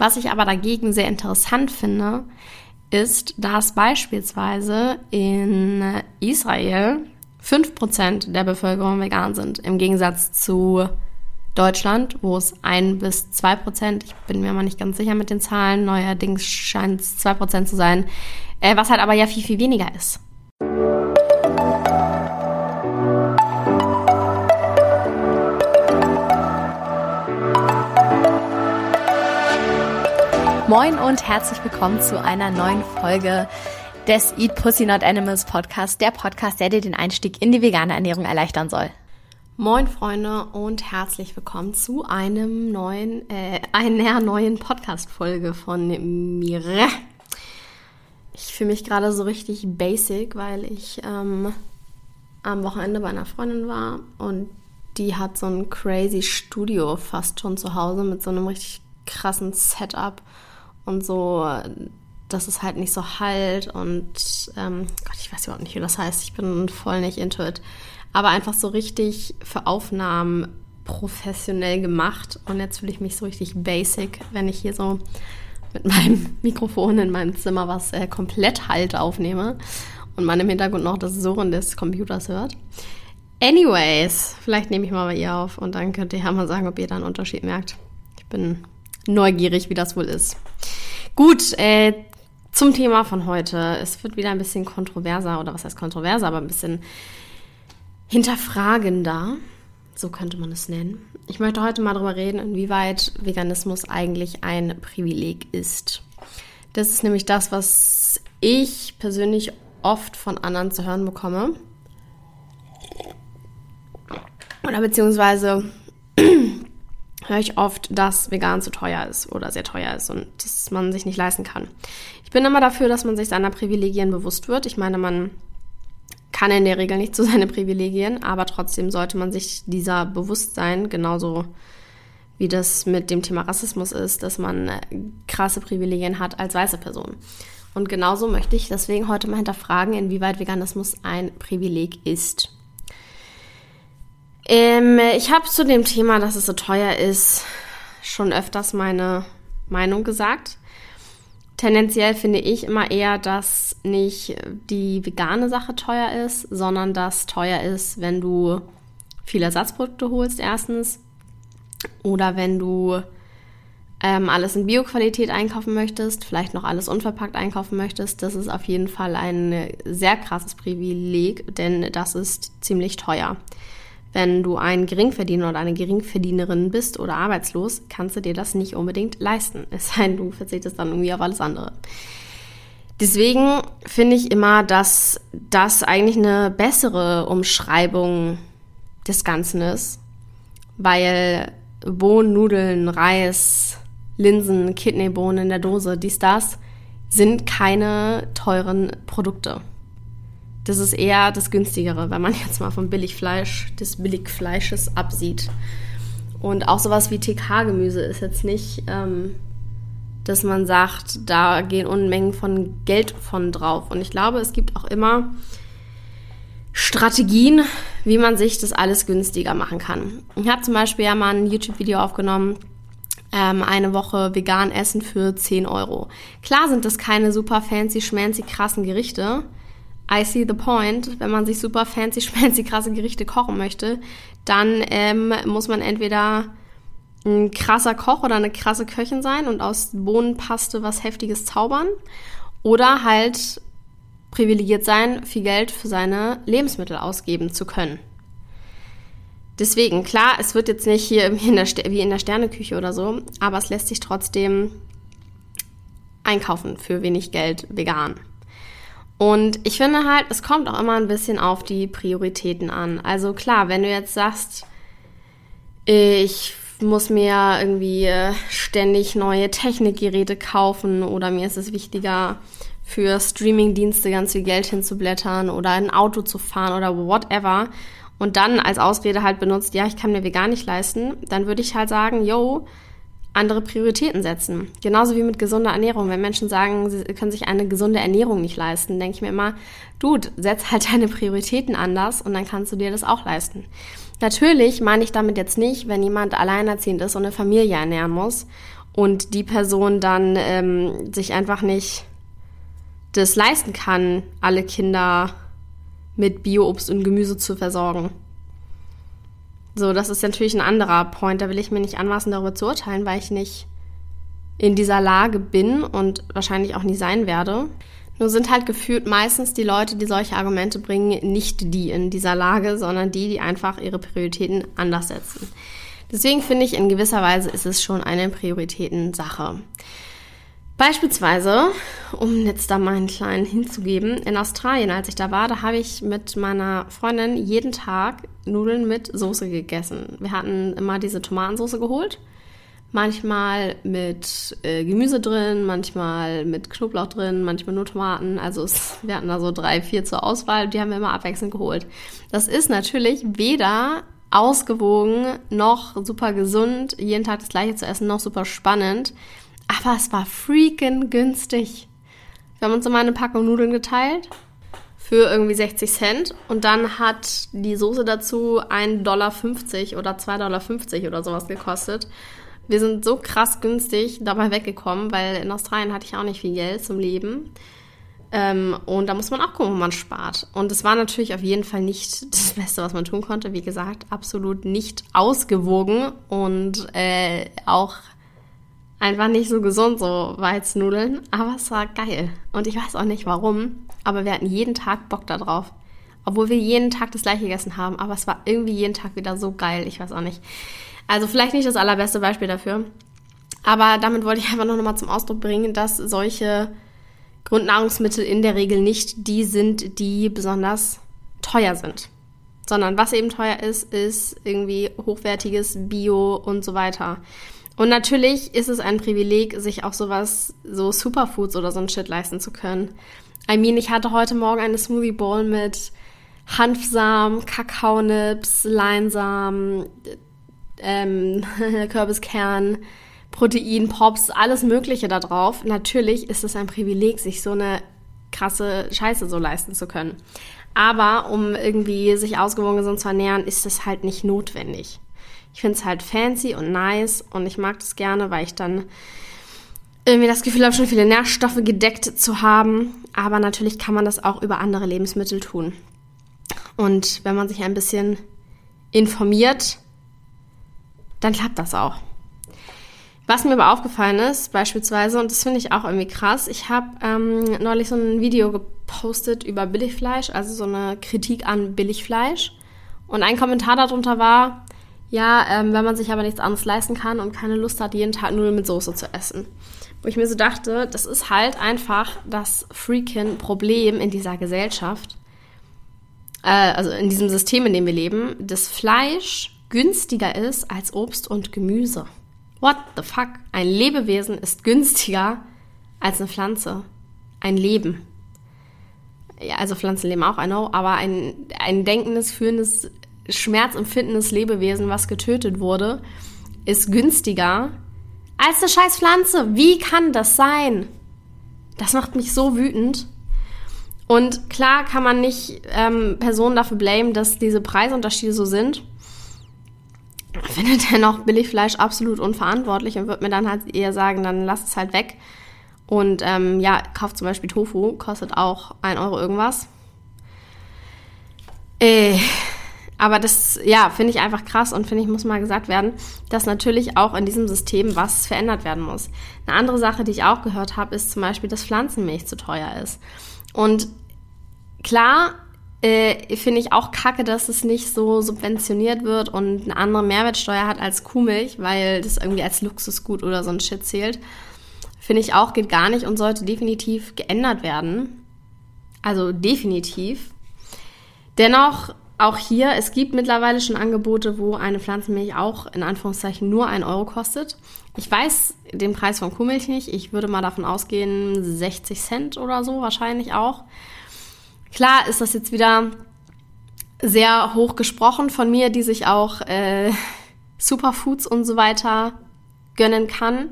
Was ich aber dagegen sehr interessant finde, ist, dass beispielsweise in Israel 5% der Bevölkerung vegan sind, im Gegensatz zu Deutschland, wo es 1 bis 2%, ich bin mir mal nicht ganz sicher mit den Zahlen, neuerdings scheint es 2% zu sein, äh, was halt aber ja viel, viel weniger ist. Moin und herzlich willkommen zu einer neuen Folge des Eat Pussy Not Animals Podcast, der Podcast, der dir den Einstieg in die vegane Ernährung erleichtern soll. Moin Freunde und herzlich willkommen zu einem neuen, äh, einer neuen Podcast-Folge von mir. Ich fühle mich gerade so richtig basic, weil ich ähm, am Wochenende bei einer Freundin war und die hat so ein crazy Studio fast schon zu Hause mit so einem richtig krassen Setup und so, dass es halt nicht so halt und ähm, Gott, ich weiß überhaupt nicht, wie das heißt. Ich bin voll nicht into it. Aber einfach so richtig für Aufnahmen professionell gemacht und jetzt fühle ich mich so richtig basic, wenn ich hier so mit meinem Mikrofon in meinem Zimmer was äh, komplett halt aufnehme und man im Hintergrund noch das Surren des Computers hört. Anyways, vielleicht nehme ich mal bei ihr auf und dann könnt ihr ja mal sagen, ob ihr da einen Unterschied merkt. Ich bin neugierig, wie das wohl ist. Gut, äh, zum Thema von heute. Es wird wieder ein bisschen kontroverser, oder was heißt kontroverser, aber ein bisschen hinterfragender. So könnte man es nennen. Ich möchte heute mal darüber reden, inwieweit Veganismus eigentlich ein Privileg ist. Das ist nämlich das, was ich persönlich oft von anderen zu hören bekomme. Oder beziehungsweise höre ich oft, dass vegan zu teuer ist oder sehr teuer ist und dass man sich nicht leisten kann. Ich bin immer dafür, dass man sich seiner Privilegien bewusst wird. Ich meine, man kann in der Regel nicht zu seinen Privilegien, aber trotzdem sollte man sich dieser bewusst sein, genauso wie das mit dem Thema Rassismus ist, dass man äh, krasse Privilegien hat als weiße Person. Und genauso möchte ich deswegen heute mal hinterfragen, inwieweit Veganismus ein Privileg ist. Ähm, ich habe zu dem Thema, dass es so teuer ist, schon öfters meine Meinung gesagt. Tendenziell finde ich immer eher, dass nicht die vegane Sache teuer ist, sondern dass teuer ist, wenn du viele Ersatzprodukte holst, erstens. Oder wenn du ähm, alles in Bioqualität einkaufen möchtest, vielleicht noch alles unverpackt einkaufen möchtest. Das ist auf jeden Fall ein sehr krasses Privileg, denn das ist ziemlich teuer. Wenn du ein Geringverdiener oder eine Geringverdienerin bist oder arbeitslos, kannst du dir das nicht unbedingt leisten. Es sei denn, du verzichtest dann irgendwie auf alles andere. Deswegen finde ich immer, dass das eigentlich eine bessere Umschreibung des Ganzen ist, weil Bohnen, Nudeln, Reis, Linsen, Kidneybohnen in der Dose, dies, das, sind keine teuren Produkte. Das ist eher das günstigere, wenn man jetzt mal vom Billigfleisch, des Billigfleisches absieht. Und auch sowas wie TK-Gemüse ist jetzt nicht, ähm, dass man sagt, da gehen Unmengen von Geld von drauf. Und ich glaube, es gibt auch immer Strategien, wie man sich das alles günstiger machen kann. Ich habe zum Beispiel ja mal ein YouTube-Video aufgenommen, ähm, eine Woche vegan essen für 10 Euro. Klar sind das keine super fancy, schmancy, krassen Gerichte, I see the point. Wenn man sich super fancy, schmancy, krasse Gerichte kochen möchte, dann ähm, muss man entweder ein krasser Koch oder eine krasse Köchin sein und aus Bohnenpaste was Heftiges zaubern oder halt privilegiert sein, viel Geld für seine Lebensmittel ausgeben zu können. Deswegen, klar, es wird jetzt nicht hier in der, wie in der Sterneküche oder so, aber es lässt sich trotzdem einkaufen für wenig Geld vegan. Und ich finde halt, es kommt auch immer ein bisschen auf die Prioritäten an. Also klar, wenn du jetzt sagst, ich muss mir irgendwie äh, ständig neue Technikgeräte kaufen oder mir ist es wichtiger, für Streamingdienste ganz viel Geld hinzublättern oder ein Auto zu fahren oder whatever und dann als Ausrede halt benutzt, ja, ich kann mir vegan nicht leisten, dann würde ich halt sagen, yo, andere Prioritäten setzen. Genauso wie mit gesunder Ernährung. Wenn Menschen sagen, sie können sich eine gesunde Ernährung nicht leisten, denke ich mir immer, Dude, setz halt deine Prioritäten anders und dann kannst du dir das auch leisten. Natürlich meine ich damit jetzt nicht, wenn jemand alleinerziehend ist und eine Familie ernähren muss und die Person dann ähm, sich einfach nicht das leisten kann, alle Kinder mit Bio-Obst und Gemüse zu versorgen. So, das ist natürlich ein anderer Point. Da will ich mir nicht anmaßen, darüber zu urteilen, weil ich nicht in dieser Lage bin und wahrscheinlich auch nie sein werde. Nur sind halt gefühlt meistens die Leute, die solche Argumente bringen, nicht die in dieser Lage, sondern die, die einfach ihre Prioritäten anders setzen. Deswegen finde ich, in gewisser Weise ist es schon eine Prioritätensache. Beispielsweise, um jetzt da mal einen kleinen hinzugeben, in Australien, als ich da war, da habe ich mit meiner Freundin jeden Tag Nudeln mit Soße gegessen. Wir hatten immer diese Tomatensauce geholt, manchmal mit äh, Gemüse drin, manchmal mit Knoblauch drin, manchmal nur Tomaten. Also es, wir hatten da so drei, vier zur Auswahl, die haben wir immer abwechselnd geholt. Das ist natürlich weder ausgewogen noch super gesund, jeden Tag das gleiche zu essen, noch super spannend aber es war freaking günstig. Wir haben uns immer eine Packung Nudeln geteilt für irgendwie 60 Cent und dann hat die Soße dazu 1,50 Dollar oder 2,50 Dollar oder sowas gekostet. Wir sind so krass günstig dabei weggekommen, weil in Australien hatte ich auch nicht viel Geld zum Leben. Ähm, und da muss man auch gucken, wo man spart. Und es war natürlich auf jeden Fall nicht das Beste, was man tun konnte. Wie gesagt, absolut nicht ausgewogen und äh, auch einfach nicht so gesund, so Weiznudeln, aber es war geil. Und ich weiß auch nicht warum, aber wir hatten jeden Tag Bock darauf. Obwohl wir jeden Tag das gleiche gegessen haben, aber es war irgendwie jeden Tag wieder so geil, ich weiß auch nicht. Also vielleicht nicht das allerbeste Beispiel dafür, aber damit wollte ich einfach noch mal zum Ausdruck bringen, dass solche Grundnahrungsmittel in der Regel nicht die sind, die besonders teuer sind. Sondern was eben teuer ist, ist irgendwie hochwertiges Bio und so weiter. Und natürlich ist es ein Privileg, sich auch sowas, so Superfoods oder so ein Shit leisten zu können. I mean, ich hatte heute Morgen eine Smoothie Bowl mit Hanfsamen, Kakaonips, Leinsamen, ähm, Kürbiskern, Protein, Pops, alles Mögliche da drauf. Natürlich ist es ein Privileg, sich so eine krasse Scheiße so leisten zu können. Aber um irgendwie sich ausgewogen zu ernähren, ist es halt nicht notwendig. Ich finde es halt fancy und nice und ich mag das gerne, weil ich dann irgendwie das Gefühl habe, schon viele Nährstoffe gedeckt zu haben. Aber natürlich kann man das auch über andere Lebensmittel tun. Und wenn man sich ein bisschen informiert, dann klappt das auch. Was mir aber aufgefallen ist, beispielsweise, und das finde ich auch irgendwie krass, ich habe ähm, neulich so ein Video gepostet über Billigfleisch, also so eine Kritik an Billigfleisch. Und ein Kommentar darunter war, ja, ähm, wenn man sich aber nichts anderes leisten kann und keine Lust hat, jeden Tag Nudeln mit Soße zu essen. Wo ich mir so dachte, das ist halt einfach das freaking Problem in dieser Gesellschaft, äh, also in diesem System, in dem wir leben, dass Fleisch günstiger ist als Obst und Gemüse. What the fuck? Ein Lebewesen ist günstiger als eine Pflanze. Ein Leben. Ja, also Pflanzen leben auch, I know, aber ein, ein denkendes, fühlendes schmerzempfindendes Lebewesen, was getötet wurde, ist günstiger als eine scheiß Pflanze. Wie kann das sein? Das macht mich so wütend. Und klar kann man nicht ähm, Personen dafür blamen, dass diese Preisunterschiede so sind. Ich finde dennoch Billigfleisch absolut unverantwortlich und würde mir dann halt eher sagen, dann lass es halt weg. Und ähm, ja, kauft zum Beispiel Tofu, kostet auch 1 Euro irgendwas. Äh, aber das, ja, finde ich einfach krass und finde ich, muss mal gesagt werden, dass natürlich auch in diesem System was verändert werden muss. Eine andere Sache, die ich auch gehört habe, ist zum Beispiel, dass Pflanzenmilch zu teuer ist. Und klar, äh, finde ich auch kacke, dass es nicht so subventioniert wird und eine andere Mehrwertsteuer hat als Kuhmilch, weil das irgendwie als Luxusgut oder so ein Shit zählt. Finde ich auch, geht gar nicht und sollte definitiv geändert werden. Also definitiv. Dennoch auch hier, es gibt mittlerweile schon Angebote, wo eine Pflanzenmilch auch in Anführungszeichen nur ein Euro kostet. Ich weiß den Preis von Kuhmilch nicht. Ich würde mal davon ausgehen, 60 Cent oder so wahrscheinlich auch. Klar ist das jetzt wieder sehr hoch gesprochen von mir, die sich auch äh, Superfoods und so weiter gönnen kann.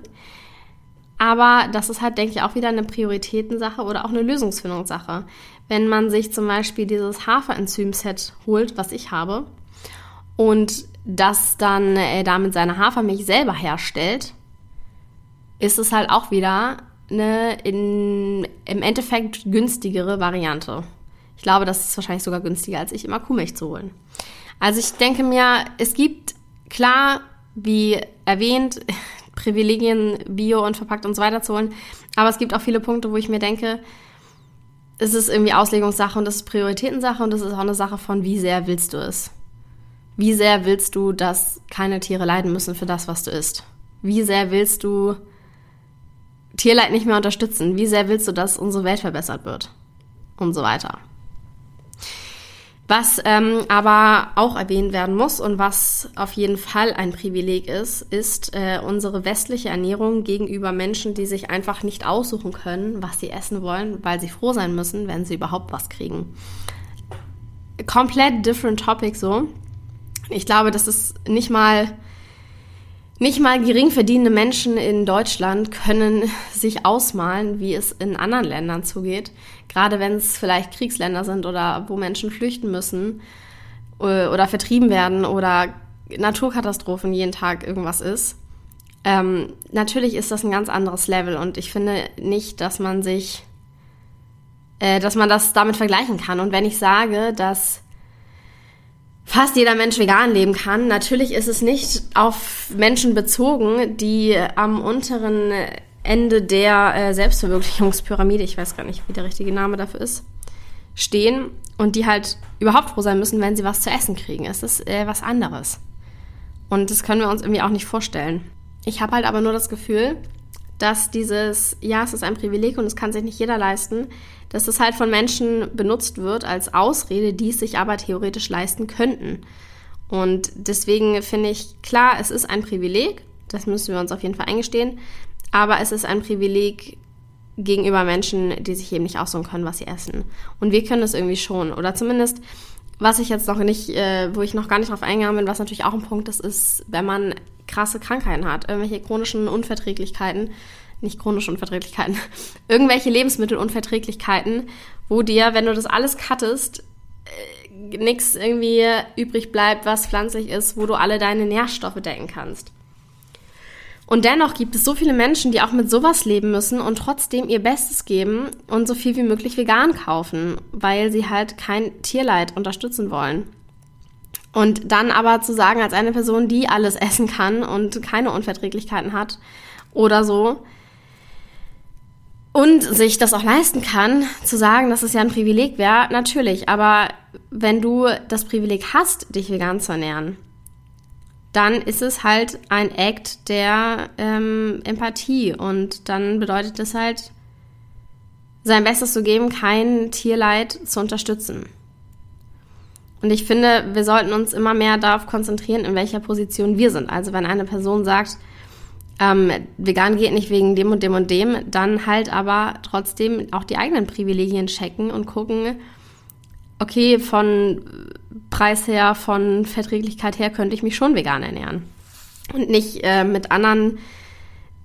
Aber das ist halt, denke ich, auch wieder eine Prioritätensache oder auch eine Lösungsfindungssache wenn man sich zum Beispiel dieses Haferenzym-Set holt, was ich habe, und das dann äh, damit seine Hafermilch selber herstellt, ist es halt auch wieder eine in, im Endeffekt günstigere Variante. Ich glaube, das ist wahrscheinlich sogar günstiger, als ich immer Kuhmilch zu holen. Also ich denke mir, es gibt klar, wie erwähnt, Privilegien, Bio und verpackt und so weiter zu holen. Aber es gibt auch viele Punkte, wo ich mir denke, es ist irgendwie Auslegungssache und das ist Prioritätensache und das ist auch eine Sache von, wie sehr willst du es? Wie sehr willst du, dass keine Tiere leiden müssen für das, was du isst? Wie sehr willst du Tierleid nicht mehr unterstützen? Wie sehr willst du, dass unsere Welt verbessert wird? Und so weiter. Was ähm, aber auch erwähnt werden muss und was auf jeden Fall ein Privileg ist, ist äh, unsere westliche Ernährung gegenüber Menschen, die sich einfach nicht aussuchen können, was sie essen wollen, weil sie froh sein müssen, wenn sie überhaupt was kriegen. Komplett different topic so. Ich glaube, das ist nicht mal nicht mal gering verdienende Menschen in Deutschland können sich ausmalen, wie es in anderen Ländern zugeht. Gerade wenn es vielleicht Kriegsländer sind oder wo Menschen flüchten müssen äh, oder vertrieben werden oder Naturkatastrophen jeden Tag irgendwas ist. Ähm, natürlich ist das ein ganz anderes Level und ich finde nicht, dass man sich, äh, dass man das damit vergleichen kann. Und wenn ich sage, dass fast jeder Mensch vegan leben kann. Natürlich ist es nicht auf Menschen bezogen, die am unteren Ende der äh, Selbstverwirklichungspyramide, ich weiß gar nicht, wie der richtige Name dafür ist, stehen und die halt überhaupt froh sein müssen, wenn sie was zu essen kriegen. Es ist äh, was anderes. Und das können wir uns irgendwie auch nicht vorstellen. Ich habe halt aber nur das Gefühl, dass dieses, ja, es ist ein Privileg und es kann sich nicht jeder leisten, dass es halt von Menschen benutzt wird als Ausrede, die es sich aber theoretisch leisten könnten. Und deswegen finde ich, klar, es ist ein Privileg, das müssen wir uns auf jeden Fall eingestehen, aber es ist ein Privileg gegenüber Menschen, die sich eben nicht aussuchen können, was sie essen. Und wir können es irgendwie schon. Oder zumindest, was ich jetzt noch nicht, äh, wo ich noch gar nicht drauf eingegangen bin, was natürlich auch ein Punkt ist, ist, wenn man krasse Krankheiten hat, irgendwelche chronischen Unverträglichkeiten, nicht chronische Unverträglichkeiten, irgendwelche Lebensmittelunverträglichkeiten, wo dir, wenn du das alles cuttest, äh, nichts irgendwie übrig bleibt, was pflanzlich ist, wo du alle deine Nährstoffe decken kannst. Und dennoch gibt es so viele Menschen, die auch mit sowas leben müssen und trotzdem ihr Bestes geben und so viel wie möglich vegan kaufen, weil sie halt kein Tierleid unterstützen wollen. Und dann aber zu sagen, als eine Person, die alles essen kann und keine Unverträglichkeiten hat oder so, und sich das auch leisten kann, zu sagen, dass es ja ein Privileg wäre, natürlich. Aber wenn du das Privileg hast, dich vegan zu ernähren, dann ist es halt ein Act der ähm, Empathie. Und dann bedeutet es halt, sein Bestes zu geben, kein Tierleid zu unterstützen. Und ich finde, wir sollten uns immer mehr darauf konzentrieren, in welcher Position wir sind. Also wenn eine Person sagt, ähm, vegan geht nicht wegen dem und dem und dem, dann halt aber trotzdem auch die eigenen Privilegien checken und gucken, okay, von Preis her, von Verträglichkeit her könnte ich mich schon vegan ernähren. Und nicht äh, mit anderen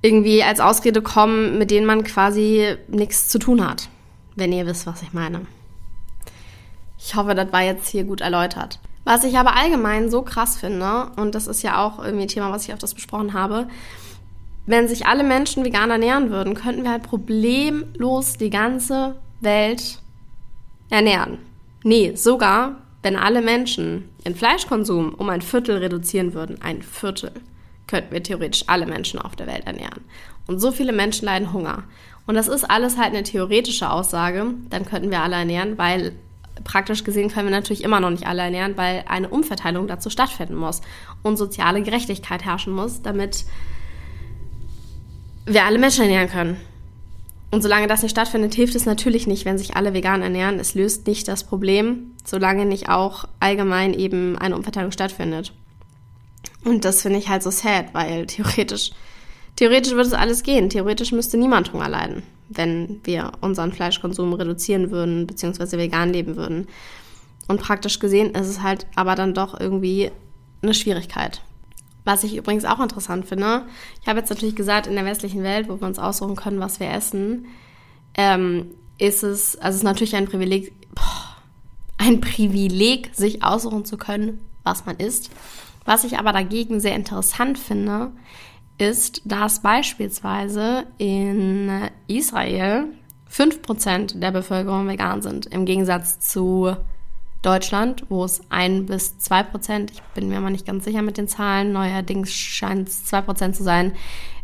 irgendwie als Ausrede kommen, mit denen man quasi nichts zu tun hat, wenn ihr wisst, was ich meine. Ich hoffe, das war jetzt hier gut erläutert. Was ich aber allgemein so krass finde, und das ist ja auch irgendwie ein Thema, was ich auf das besprochen habe, wenn sich alle Menschen vegan ernähren würden, könnten wir halt problemlos die ganze Welt ernähren. Nee, sogar wenn alle Menschen ihren Fleischkonsum um ein Viertel reduzieren würden, ein Viertel, könnten wir theoretisch alle Menschen auf der Welt ernähren. Und so viele Menschen leiden Hunger. Und das ist alles halt eine theoretische Aussage, dann könnten wir alle ernähren, weil praktisch gesehen können wir natürlich immer noch nicht alle ernähren, weil eine Umverteilung dazu stattfinden muss und soziale Gerechtigkeit herrschen muss, damit wir alle Menschen ernähren können. Und solange das nicht stattfindet, hilft es natürlich nicht, wenn sich alle vegan ernähren. Es löst nicht das Problem, solange nicht auch allgemein eben eine Umverteilung stattfindet. Und das finde ich halt so sad, weil theoretisch, theoretisch würde es alles gehen. Theoretisch müsste niemand Hunger leiden, wenn wir unseren Fleischkonsum reduzieren würden, beziehungsweise vegan leben würden. Und praktisch gesehen ist es halt aber dann doch irgendwie eine Schwierigkeit. Was ich übrigens auch interessant finde, ich habe jetzt natürlich gesagt, in der westlichen Welt, wo wir uns aussuchen können, was wir essen, ähm, ist es, also es ist natürlich ein Privileg, boah, ein Privileg, sich aussuchen zu können, was man isst. Was ich aber dagegen sehr interessant finde, ist, dass beispielsweise in Israel 5% der Bevölkerung vegan sind, im Gegensatz zu Deutschland, wo es 1 bis 2%, ich bin mir mal nicht ganz sicher mit den Zahlen, neuerdings scheint es 2% zu sein,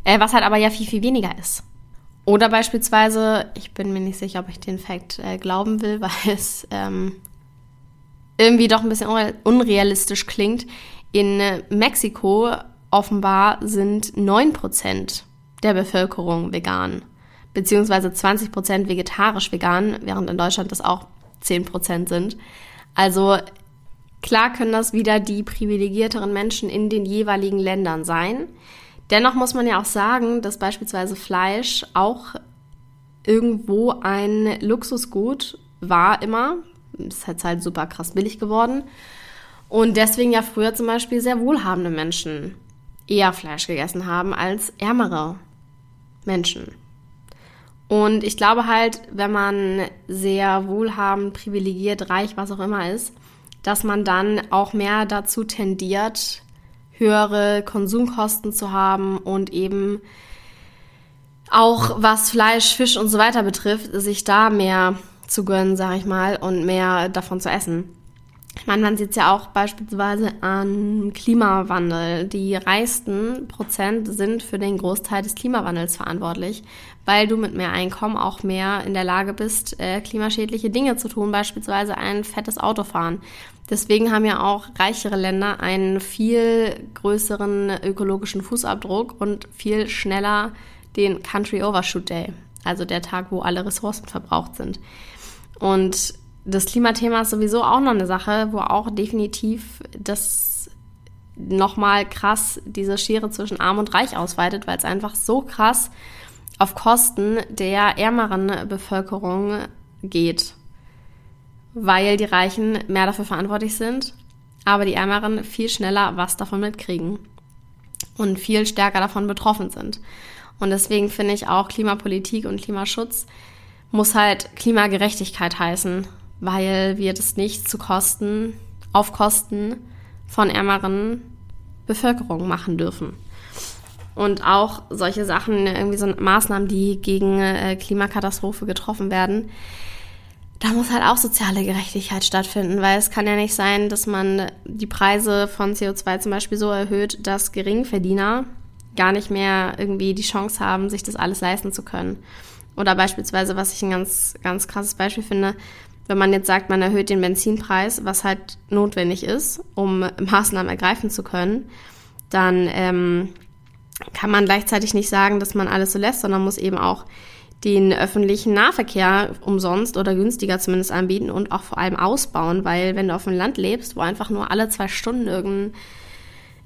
äh, was halt aber ja viel, viel weniger ist. Oder beispielsweise, ich bin mir nicht sicher, ob ich den Fakt äh, glauben will, weil es ähm, irgendwie doch ein bisschen unrealistisch klingt. In äh, Mexiko offenbar sind 9% der Bevölkerung vegan, beziehungsweise 20% vegetarisch vegan, während in Deutschland das auch 10% sind. Also klar können das wieder die privilegierteren Menschen in den jeweiligen Ländern sein. Dennoch muss man ja auch sagen, dass beispielsweise Fleisch auch irgendwo ein Luxusgut war immer. Ist jetzt halt super krass billig geworden. Und deswegen ja früher zum Beispiel sehr wohlhabende Menschen eher Fleisch gegessen haben als ärmere Menschen. Und ich glaube halt, wenn man sehr wohlhabend, privilegiert, reich, was auch immer ist, dass man dann auch mehr dazu tendiert, höhere Konsumkosten zu haben und eben auch was Fleisch, Fisch und so weiter betrifft, sich da mehr zu gönnen, sag ich mal, und mehr davon zu essen. Ich man sieht es ja auch beispielsweise an Klimawandel. Die reichsten Prozent sind für den Großteil des Klimawandels verantwortlich, weil du mit mehr Einkommen auch mehr in der Lage bist, äh, klimaschädliche Dinge zu tun, beispielsweise ein fettes Auto fahren. Deswegen haben ja auch reichere Länder einen viel größeren ökologischen Fußabdruck und viel schneller den Country Overshoot Day, also der Tag, wo alle Ressourcen verbraucht sind. Und das Klimathema ist sowieso auch noch eine Sache, wo auch definitiv das nochmal krass diese Schere zwischen Arm und Reich ausweitet, weil es einfach so krass auf Kosten der ärmeren Bevölkerung geht. Weil die Reichen mehr dafür verantwortlich sind, aber die Ärmeren viel schneller was davon mitkriegen und viel stärker davon betroffen sind. Und deswegen finde ich auch Klimapolitik und Klimaschutz muss halt Klimagerechtigkeit heißen weil wir das nicht zu Kosten, auf Kosten von ärmeren Bevölkerung machen dürfen. Und auch solche Sachen, irgendwie so Maßnahmen, die gegen äh, Klimakatastrophe getroffen werden, da muss halt auch soziale Gerechtigkeit stattfinden, weil es kann ja nicht sein, dass man die Preise von CO2 zum Beispiel so erhöht, dass Geringverdiener gar nicht mehr irgendwie die Chance haben, sich das alles leisten zu können. Oder beispielsweise, was ich ein ganz, ganz krasses Beispiel finde, wenn man jetzt sagt, man erhöht den Benzinpreis, was halt notwendig ist, um Maßnahmen ergreifen zu können, dann ähm, kann man gleichzeitig nicht sagen, dass man alles so lässt, sondern muss eben auch den öffentlichen Nahverkehr umsonst oder günstiger zumindest anbieten und auch vor allem ausbauen, weil wenn du auf dem Land lebst, wo einfach nur alle zwei Stunden irgendein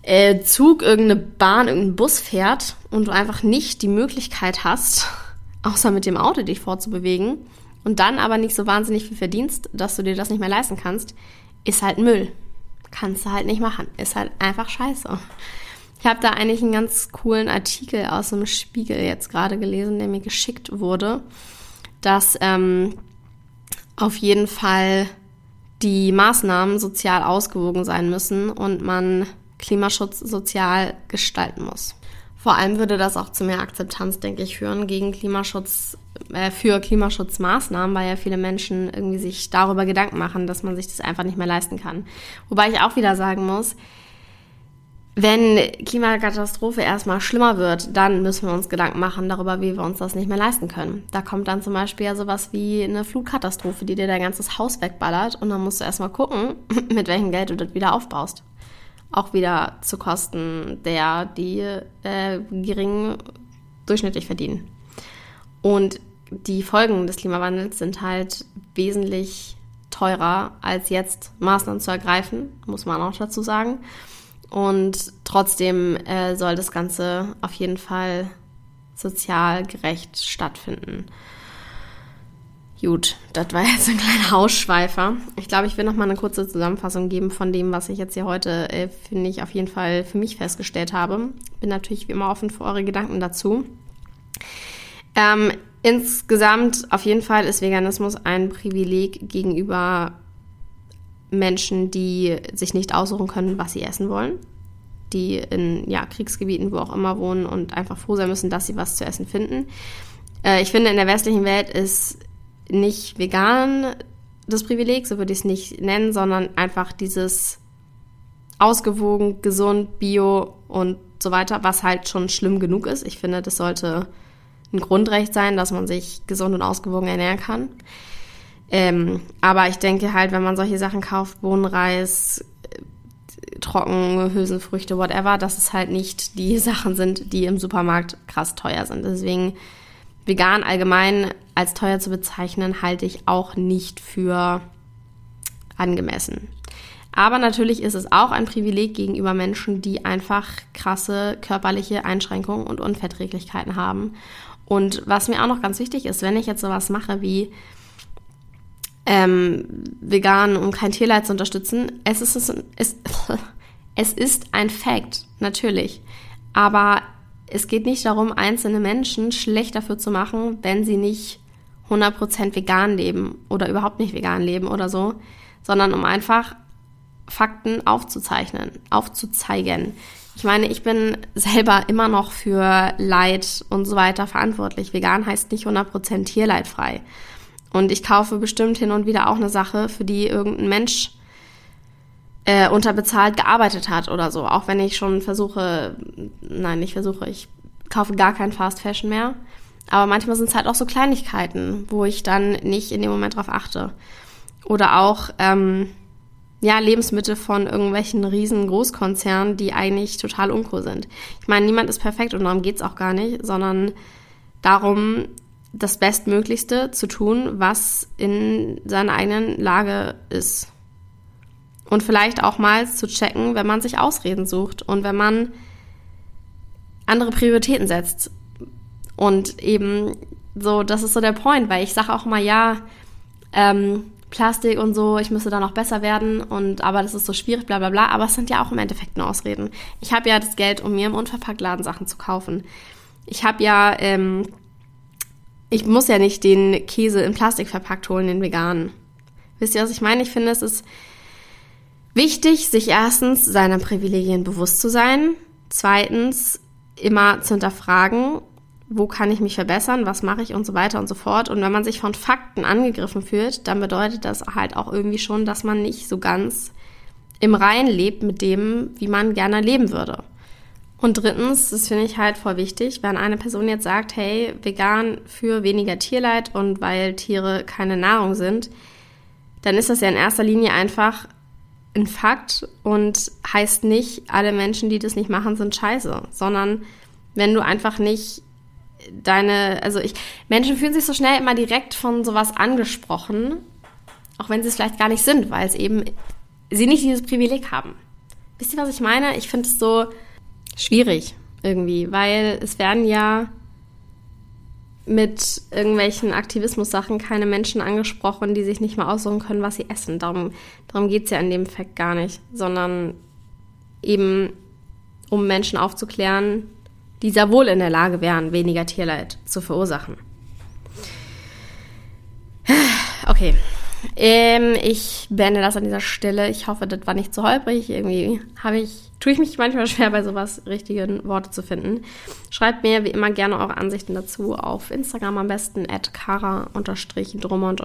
äh, Zug, irgendeine Bahn, irgendein Bus fährt und du einfach nicht die Möglichkeit hast, außer mit dem Auto dich fortzubewegen, und dann aber nicht so wahnsinnig viel verdienst, dass du dir das nicht mehr leisten kannst, ist halt Müll. Kannst du halt nicht machen. Ist halt einfach scheiße. Ich habe da eigentlich einen ganz coolen Artikel aus dem Spiegel jetzt gerade gelesen, der mir geschickt wurde, dass ähm, auf jeden Fall die Maßnahmen sozial ausgewogen sein müssen und man Klimaschutz sozial gestalten muss. Vor allem würde das auch zu mehr Akzeptanz, denke ich, führen gegen Klimaschutz, äh, für Klimaschutzmaßnahmen, weil ja viele Menschen irgendwie sich darüber Gedanken machen, dass man sich das einfach nicht mehr leisten kann. Wobei ich auch wieder sagen muss, wenn Klimakatastrophe erstmal schlimmer wird, dann müssen wir uns Gedanken machen darüber, wie wir uns das nicht mehr leisten können. Da kommt dann zum Beispiel ja sowas wie eine Flutkatastrophe, die dir dein ganzes Haus wegballert und dann musst du erstmal gucken, mit welchem Geld du das wieder aufbaust auch wieder zu Kosten der, die äh, gering durchschnittlich verdienen. Und die Folgen des Klimawandels sind halt wesentlich teurer, als jetzt Maßnahmen zu ergreifen, muss man auch dazu sagen. Und trotzdem äh, soll das Ganze auf jeden Fall sozial gerecht stattfinden. Gut, das war jetzt ein kleiner Ausschweifer. Ich glaube, ich will noch mal eine kurze Zusammenfassung geben von dem, was ich jetzt hier heute, äh, finde ich, auf jeden Fall für mich festgestellt habe. Bin natürlich wie immer offen für eure Gedanken dazu. Ähm, insgesamt, auf jeden Fall ist Veganismus ein Privileg gegenüber Menschen, die sich nicht aussuchen können, was sie essen wollen, die in ja, Kriegsgebieten, wo auch immer wohnen und einfach froh sein müssen, dass sie was zu essen finden. Äh, ich finde, in der westlichen Welt ist nicht vegan das Privileg, so würde ich es nicht nennen, sondern einfach dieses ausgewogen, gesund, bio und so weiter, was halt schon schlimm genug ist. Ich finde, das sollte ein Grundrecht sein, dass man sich gesund und ausgewogen ernähren kann. Ähm, aber ich denke halt, wenn man solche Sachen kauft, Bohnenreis, trocken, Hülsenfrüchte, whatever, dass es halt nicht die Sachen sind, die im Supermarkt krass teuer sind. Deswegen vegan allgemein als teuer zu bezeichnen, halte ich auch nicht für angemessen. Aber natürlich ist es auch ein Privileg gegenüber Menschen, die einfach krasse körperliche Einschränkungen und Unverträglichkeiten haben. Und was mir auch noch ganz wichtig ist, wenn ich jetzt sowas mache wie ähm, vegan, um kein Tierleid zu unterstützen, es ist, es, es ist ein Fact, natürlich. Aber es geht nicht darum, einzelne Menschen schlecht dafür zu machen, wenn sie nicht 100% vegan leben oder überhaupt nicht vegan leben oder so, sondern um einfach Fakten aufzuzeichnen, aufzuzeigen. Ich meine, ich bin selber immer noch für Leid und so weiter verantwortlich. Vegan heißt nicht 100% tierleidfrei. Und ich kaufe bestimmt hin und wieder auch eine Sache, für die irgendein Mensch äh, unterbezahlt gearbeitet hat oder so. Auch wenn ich schon versuche, nein, nicht versuche, ich kaufe gar kein Fast Fashion mehr. Aber manchmal sind es halt auch so Kleinigkeiten, wo ich dann nicht in dem Moment drauf achte. Oder auch, ähm, ja, Lebensmittel von irgendwelchen riesen Großkonzernen, die eigentlich total uncool sind. Ich meine, niemand ist perfekt und darum geht's auch gar nicht, sondern darum, das Bestmöglichste zu tun, was in seiner eigenen Lage ist. Und vielleicht auch mal zu checken, wenn man sich Ausreden sucht und wenn man andere Prioritäten setzt. Und eben so, das ist so der Point, weil ich sage auch mal, ja, ähm, Plastik und so, ich müsste da noch besser werden und aber das ist so schwierig, bla bla bla. Aber es sind ja auch im Endeffekt nur Ausreden. Ich habe ja das Geld, um mir im Unverpacktladen Sachen zu kaufen. Ich habe ja, ähm, ich muss ja nicht den Käse in Plastik verpackt holen, den veganen. Wisst ihr, was ich meine? Ich finde, es ist wichtig, sich erstens seiner Privilegien bewusst zu sein. Zweitens, immer zu hinterfragen wo kann ich mich verbessern, was mache ich und so weiter und so fort. Und wenn man sich von Fakten angegriffen fühlt, dann bedeutet das halt auch irgendwie schon, dass man nicht so ganz im Reinen lebt mit dem, wie man gerne leben würde. Und drittens, das finde ich halt voll wichtig, wenn eine Person jetzt sagt, hey, vegan für weniger Tierleid und weil Tiere keine Nahrung sind, dann ist das ja in erster Linie einfach ein Fakt und heißt nicht, alle Menschen, die das nicht machen, sind scheiße, sondern wenn du einfach nicht deine, also ich, Menschen fühlen sich so schnell immer direkt von sowas angesprochen, auch wenn sie es vielleicht gar nicht sind, weil es eben sie nicht dieses Privileg haben. Wisst ihr, was ich meine? Ich finde es so schwierig irgendwie, weil es werden ja mit irgendwelchen Aktivismus-Sachen keine Menschen angesprochen, die sich nicht mal aussuchen können, was sie essen. Darum, darum geht es ja in dem Fakt gar nicht, sondern eben um Menschen aufzuklären, die sehr wohl in der Lage wären, weniger Tierleid zu verursachen. Okay. Ähm, ich beende das an dieser Stelle. Ich hoffe, das war nicht zu holprig. Irgendwie habe ich, tue ich mich manchmal schwer, bei sowas richtigen Worte zu finden. Schreibt mir wie immer gerne eure Ansichten dazu auf Instagram am besten at kara-drummond-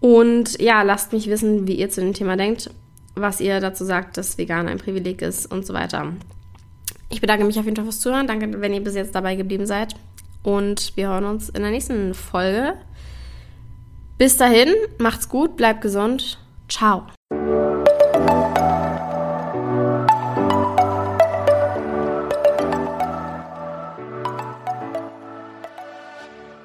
und ja, lasst mich wissen, wie ihr zu dem Thema denkt, was ihr dazu sagt, dass vegan ein Privileg ist und so weiter. Ich bedanke mich auf jeden Fall fürs Zuhören. Danke, wenn ihr bis jetzt dabei geblieben seid. Und wir hören uns in der nächsten Folge. Bis dahin, macht's gut, bleibt gesund. Ciao.